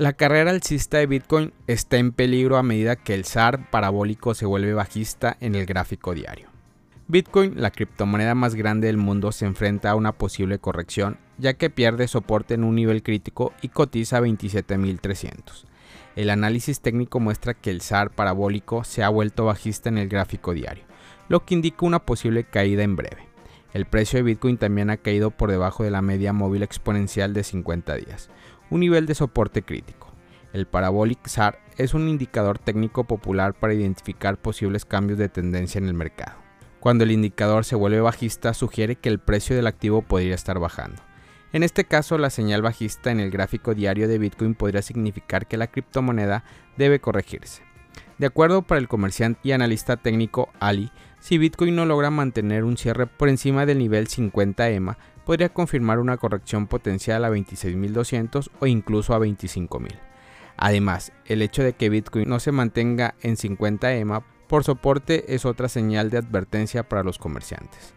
La carrera alcista de Bitcoin está en peligro a medida que el SAR parabólico se vuelve bajista en el gráfico diario. Bitcoin, la criptomoneda más grande del mundo, se enfrenta a una posible corrección, ya que pierde soporte en un nivel crítico y cotiza a 27.300. El análisis técnico muestra que el SAR parabólico se ha vuelto bajista en el gráfico diario, lo que indica una posible caída en breve. El precio de Bitcoin también ha caído por debajo de la media móvil exponencial de 50 días, un nivel de soporte crítico. El Parabolic SAR es un indicador técnico popular para identificar posibles cambios de tendencia en el mercado. Cuando el indicador se vuelve bajista sugiere que el precio del activo podría estar bajando. En este caso, la señal bajista en el gráfico diario de Bitcoin podría significar que la criptomoneda debe corregirse. De acuerdo para el comerciante y analista técnico Ali, si Bitcoin no logra mantener un cierre por encima del nivel 50 EMA, podría confirmar una corrección potencial a 26.200 o incluso a 25.000. Además, el hecho de que Bitcoin no se mantenga en 50 EMA por soporte es otra señal de advertencia para los comerciantes.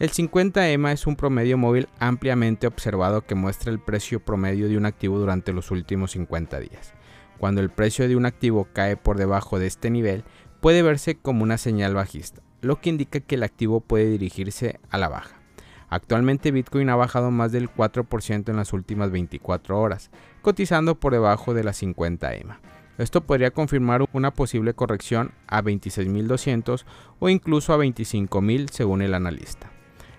El 50 EMA es un promedio móvil ampliamente observado que muestra el precio promedio de un activo durante los últimos 50 días. Cuando el precio de un activo cae por debajo de este nivel, puede verse como una señal bajista, lo que indica que el activo puede dirigirse a la baja. Actualmente Bitcoin ha bajado más del 4% en las últimas 24 horas, cotizando por debajo de las 50 EMA. Esto podría confirmar una posible corrección a 26.200 o incluso a 25.000 según el analista.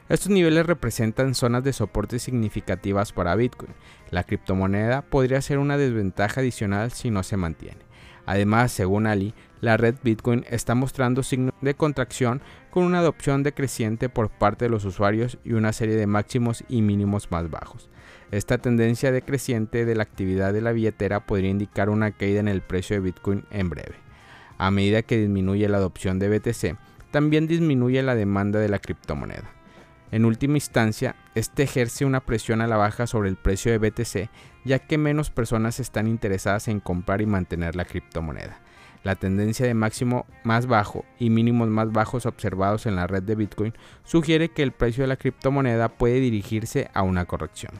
Estos niveles representan zonas de soporte significativas para Bitcoin. La criptomoneda podría ser una desventaja adicional si no se mantiene. Además, según Ali, la red Bitcoin está mostrando signos de contracción con una adopción decreciente por parte de los usuarios y una serie de máximos y mínimos más bajos. Esta tendencia decreciente de la actividad de la billetera podría indicar una caída en el precio de Bitcoin en breve. A medida que disminuye la adopción de BTC, también disminuye la demanda de la criptomoneda. En última instancia, este ejerce una presión a la baja sobre el precio de BTC, ya que menos personas están interesadas en comprar y mantener la criptomoneda. La tendencia de máximo más bajo y mínimos más bajos observados en la red de Bitcoin sugiere que el precio de la criptomoneda puede dirigirse a una corrección.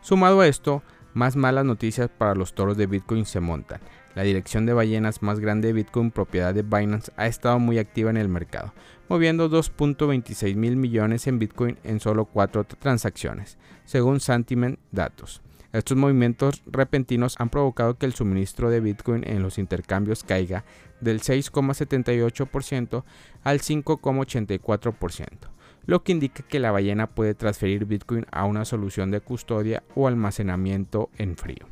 Sumado a esto, más malas noticias para los toros de Bitcoin se montan. La dirección de ballenas más grande de Bitcoin, propiedad de Binance, ha estado muy activa en el mercado, moviendo 2.26 mil millones en Bitcoin en solo cuatro transacciones, según Sentiment Datos. Estos movimientos repentinos han provocado que el suministro de Bitcoin en los intercambios caiga del 6,78% al 5,84%, lo que indica que la ballena puede transferir Bitcoin a una solución de custodia o almacenamiento en frío.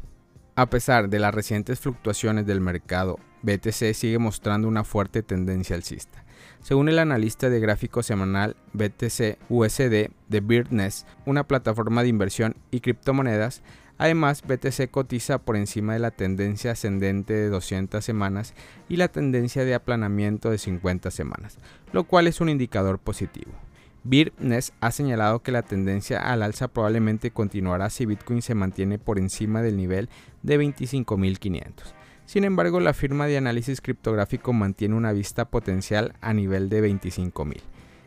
A pesar de las recientes fluctuaciones del mercado, BTC sigue mostrando una fuerte tendencia alcista. Según el analista de gráfico semanal BTC USD de Birdness, una plataforma de inversión y criptomonedas, Además, BTC cotiza por encima de la tendencia ascendente de 200 semanas y la tendencia de aplanamiento de 50 semanas, lo cual es un indicador positivo. Birdness ha señalado que la tendencia al alza probablemente continuará si Bitcoin se mantiene por encima del nivel de 25.500. Sin embargo, la firma de análisis criptográfico mantiene una vista potencial a nivel de 25.000.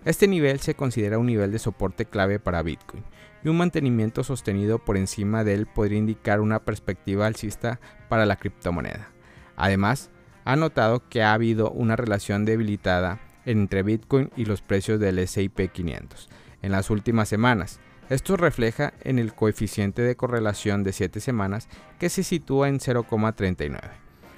Este nivel se considera un nivel de soporte clave para Bitcoin, y un mantenimiento sostenido por encima de él podría indicar una perspectiva alcista para la criptomoneda. Además, ha notado que ha habido una relación debilitada entre Bitcoin y los precios del S&P 500 en las últimas semanas. Esto refleja en el coeficiente de correlación de 7 semanas que se sitúa en 0,39.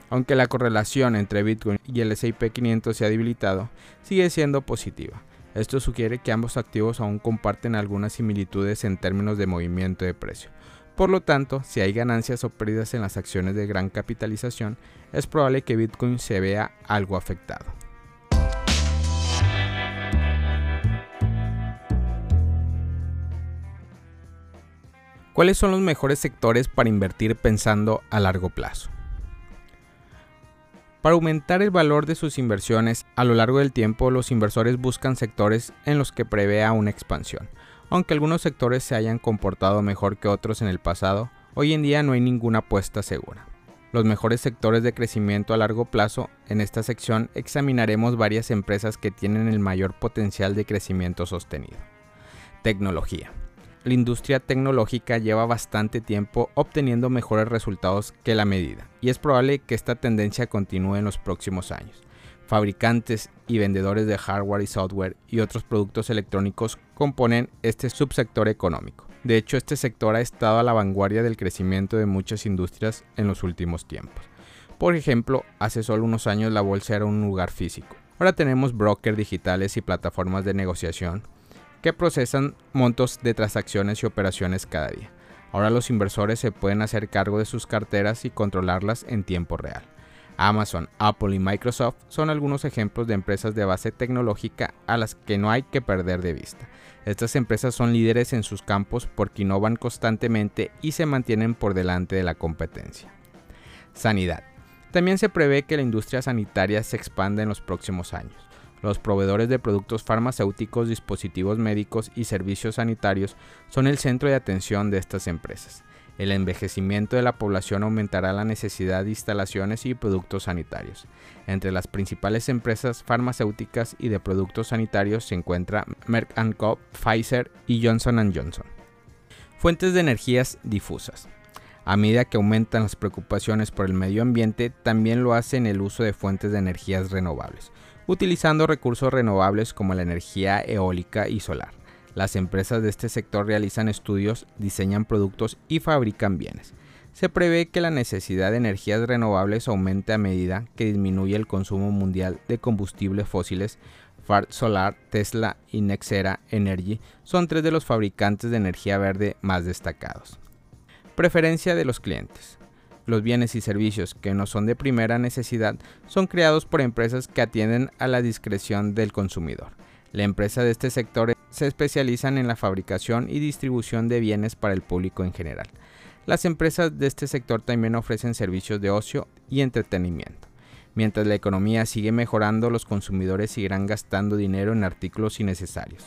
Aunque la correlación entre Bitcoin y el S&P 500 se ha debilitado, sigue siendo positiva. Esto sugiere que ambos activos aún comparten algunas similitudes en términos de movimiento de precio. Por lo tanto, si hay ganancias o pérdidas en las acciones de gran capitalización, es probable que Bitcoin se vea algo afectado. ¿Cuáles son los mejores sectores para invertir pensando a largo plazo? Para aumentar el valor de sus inversiones a lo largo del tiempo, los inversores buscan sectores en los que prevea una expansión. Aunque algunos sectores se hayan comportado mejor que otros en el pasado, hoy en día no hay ninguna apuesta segura. Los mejores sectores de crecimiento a largo plazo, en esta sección examinaremos varias empresas que tienen el mayor potencial de crecimiento sostenido. Tecnología. La industria tecnológica lleva bastante tiempo obteniendo mejores resultados que la medida, y es probable que esta tendencia continúe en los próximos años. Fabricantes y vendedores de hardware y software y otros productos electrónicos componen este subsector económico. De hecho, este sector ha estado a la vanguardia del crecimiento de muchas industrias en los últimos tiempos. Por ejemplo, hace solo unos años la bolsa era un lugar físico. Ahora tenemos brokers digitales y plataformas de negociación que procesan montos de transacciones y operaciones cada día. Ahora los inversores se pueden hacer cargo de sus carteras y controlarlas en tiempo real. Amazon, Apple y Microsoft son algunos ejemplos de empresas de base tecnológica a las que no hay que perder de vista. Estas empresas son líderes en sus campos porque innovan constantemente y se mantienen por delante de la competencia. Sanidad. También se prevé que la industria sanitaria se expanda en los próximos años. Los proveedores de productos farmacéuticos, dispositivos médicos y servicios sanitarios son el centro de atención de estas empresas. El envejecimiento de la población aumentará la necesidad de instalaciones y productos sanitarios. Entre las principales empresas farmacéuticas y de productos sanitarios se encuentra Merck Co., Pfizer y Johnson Johnson. Fuentes de energías difusas. A medida que aumentan las preocupaciones por el medio ambiente, también lo hace en el uso de fuentes de energías renovables, utilizando recursos renovables como la energía eólica y solar. Las empresas de este sector realizan estudios, diseñan productos y fabrican bienes. Se prevé que la necesidad de energías renovables aumente a medida que disminuye el consumo mundial de combustibles fósiles. Fart Solar, Tesla y Nexera Energy son tres de los fabricantes de energía verde más destacados. Preferencia de los clientes. Los bienes y servicios que no son de primera necesidad son creados por empresas que atienden a la discreción del consumidor. La empresa de este sector se especializan en la fabricación y distribución de bienes para el público en general. Las empresas de este sector también ofrecen servicios de ocio y entretenimiento. Mientras la economía sigue mejorando, los consumidores seguirán gastando dinero en artículos innecesarios.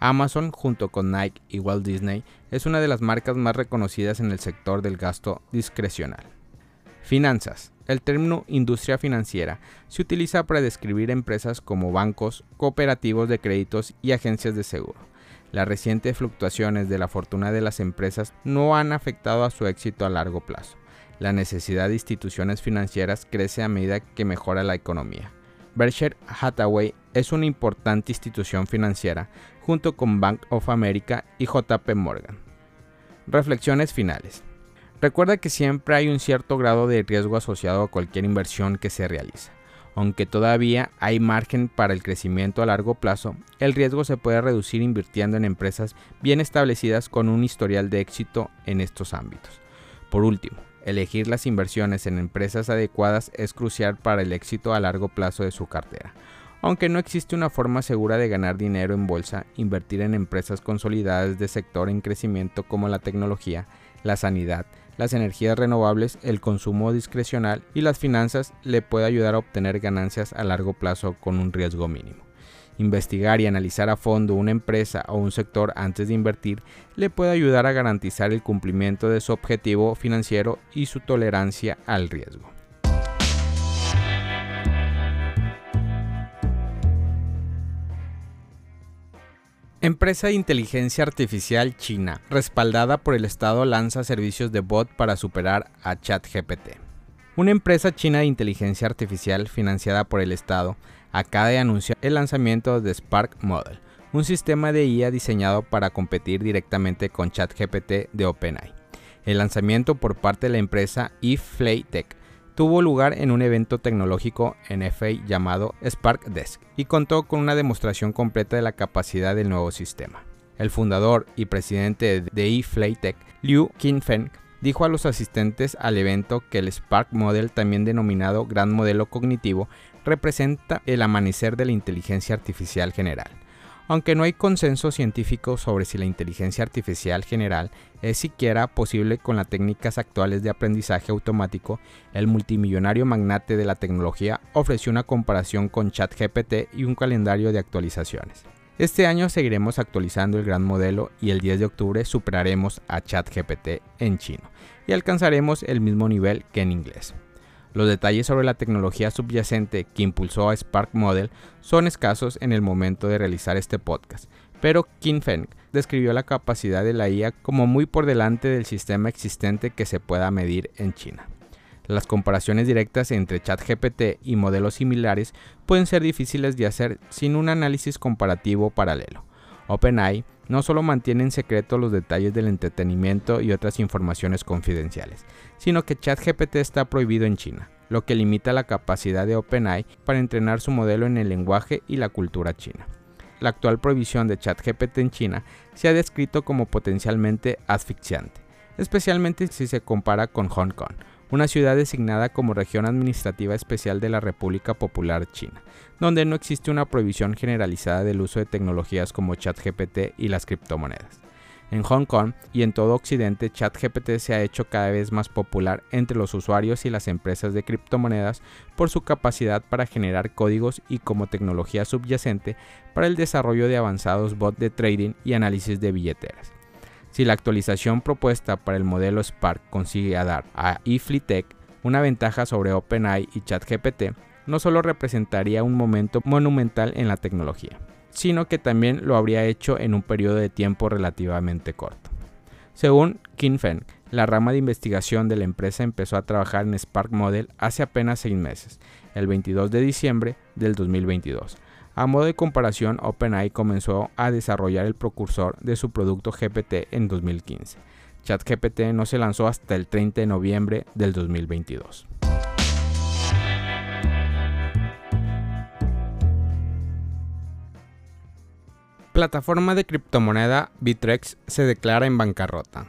Amazon, junto con Nike y Walt Disney, es una de las marcas más reconocidas en el sector del gasto discrecional. Finanzas. El término industria financiera se utiliza para describir empresas como bancos, cooperativos de créditos y agencias de seguro. Las recientes fluctuaciones de la fortuna de las empresas no han afectado a su éxito a largo plazo. La necesidad de instituciones financieras crece a medida que mejora la economía. Berkshire Hathaway es una importante institución financiera junto con Bank of America y JP Morgan. Reflexiones finales. Recuerda que siempre hay un cierto grado de riesgo asociado a cualquier inversión que se realiza. Aunque todavía hay margen para el crecimiento a largo plazo, el riesgo se puede reducir invirtiendo en empresas bien establecidas con un historial de éxito en estos ámbitos. Por último, elegir las inversiones en empresas adecuadas es crucial para el éxito a largo plazo de su cartera. Aunque no existe una forma segura de ganar dinero en bolsa, invertir en empresas consolidadas de sector en crecimiento como la tecnología, la sanidad, las energías renovables, el consumo discrecional y las finanzas le puede ayudar a obtener ganancias a largo plazo con un riesgo mínimo. Investigar y analizar a fondo una empresa o un sector antes de invertir le puede ayudar a garantizar el cumplimiento de su objetivo financiero y su tolerancia al riesgo. Empresa de inteligencia artificial china, respaldada por el Estado, lanza servicios de bot para superar a ChatGPT. Una empresa china de inteligencia artificial financiada por el Estado acaba de anunciar el lanzamiento de Spark Model, un sistema de IA diseñado para competir directamente con ChatGPT de OpenAI. El lanzamiento por parte de la empresa eFlyTech tuvo lugar en un evento tecnológico en FA llamado Spark Desk y contó con una demostración completa de la capacidad del nuevo sistema. El fundador y presidente de eFlyTech, Liu Qinfeng, dijo a los asistentes al evento que el Spark Model, también denominado Gran Modelo Cognitivo, representa el amanecer de la inteligencia artificial general aunque no hay consenso científico sobre si la inteligencia artificial general es siquiera posible con las técnicas actuales de aprendizaje automático, el multimillonario magnate de la tecnología ofreció una comparación con ChatGPT y un calendario de actualizaciones. Este año seguiremos actualizando el gran modelo y el 10 de octubre superaremos a ChatGPT en chino y alcanzaremos el mismo nivel que en inglés. Los detalles sobre la tecnología subyacente que impulsó a Spark Model son escasos en el momento de realizar este podcast, pero Kim Feng describió la capacidad de la IA como muy por delante del sistema existente que se pueda medir en China. Las comparaciones directas entre ChatGPT y modelos similares pueden ser difíciles de hacer sin un análisis comparativo paralelo. OpenAI no solo mantiene en secreto los detalles del entretenimiento y otras informaciones confidenciales, sino que ChatGPT está prohibido en China, lo que limita la capacidad de OpenAI para entrenar su modelo en el lenguaje y la cultura china. La actual prohibición de ChatGPT en China se ha descrito como potencialmente asfixiante, especialmente si se compara con Hong Kong, una ciudad designada como región administrativa especial de la República Popular China, donde no existe una prohibición generalizada del uso de tecnologías como ChatGPT y las criptomonedas. En Hong Kong y en todo Occidente, ChatGPT se ha hecho cada vez más popular entre los usuarios y las empresas de criptomonedas por su capacidad para generar códigos y como tecnología subyacente para el desarrollo de avanzados bots de trading y análisis de billeteras. Si la actualización propuesta para el modelo Spark consigue dar a eFleetech una ventaja sobre OpenAI y ChatGPT, no solo representaría un momento monumental en la tecnología, sino que también lo habría hecho en un periodo de tiempo relativamente corto. Según Kim Feng, la rama de investigación de la empresa empezó a trabajar en Spark Model hace apenas seis meses, el 22 de diciembre del 2022, a modo de comparación, OpenAI comenzó a desarrollar el precursor de su producto GPT en 2015. ChatGPT no se lanzó hasta el 30 de noviembre del 2022. Plataforma de criptomoneda Bitrex se declara en bancarrota.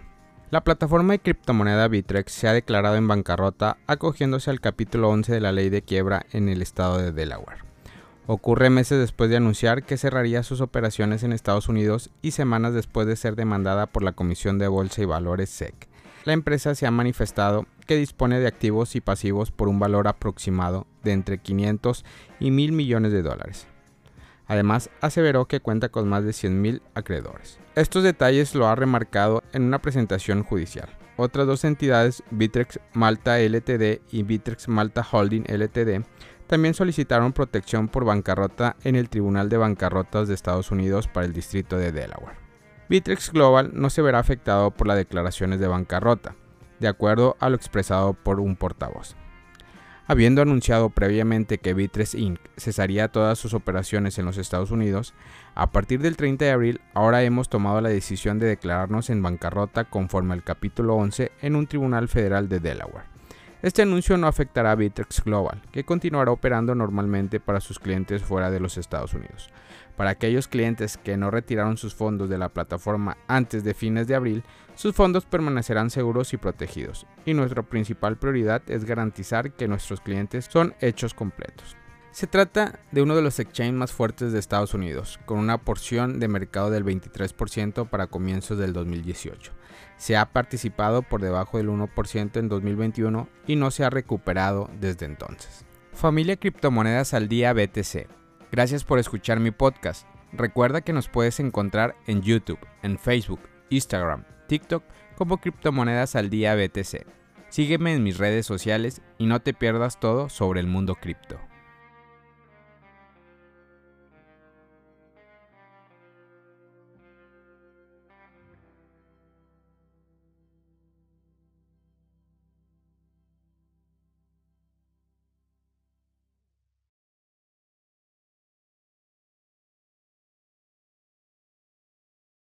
La plataforma de criptomoneda Bitrex se ha declarado en bancarrota acogiéndose al capítulo 11 de la ley de quiebra en el estado de Delaware. Ocurre meses después de anunciar que cerraría sus operaciones en Estados Unidos y semanas después de ser demandada por la Comisión de Bolsa y Valores SEC. La empresa se ha manifestado que dispone de activos y pasivos por un valor aproximado de entre 500 y 1.000 millones de dólares. Además, aseveró que cuenta con más de 100.000 acreedores. Estos detalles lo ha remarcado en una presentación judicial. Otras dos entidades, Bitrex Malta Ltd y Bitrex Malta Holding Ltd, también solicitaron protección por bancarrota en el Tribunal de Bancarrotas de Estados Unidos para el Distrito de Delaware. Bitrex Global no se verá afectado por las declaraciones de bancarrota, de acuerdo a lo expresado por un portavoz. Habiendo anunciado previamente que Bitrex Inc. cesaría todas sus operaciones en los Estados Unidos, a partir del 30 de abril ahora hemos tomado la decisión de declararnos en bancarrota conforme al capítulo 11 en un tribunal federal de Delaware. Este anuncio no afectará a Bitrex Global, que continuará operando normalmente para sus clientes fuera de los Estados Unidos. Para aquellos clientes que no retiraron sus fondos de la plataforma antes de fines de abril, sus fondos permanecerán seguros y protegidos, y nuestra principal prioridad es garantizar que nuestros clientes son hechos completos. Se trata de uno de los exchanges más fuertes de Estados Unidos, con una porción de mercado del 23% para comienzos del 2018. Se ha participado por debajo del 1% en 2021 y no se ha recuperado desde entonces. Familia Criptomonedas al Día BTC. Gracias por escuchar mi podcast. Recuerda que nos puedes encontrar en YouTube, en Facebook, Instagram, TikTok como Criptomonedas al Día BTC. Sígueme en mis redes sociales y no te pierdas todo sobre el mundo cripto.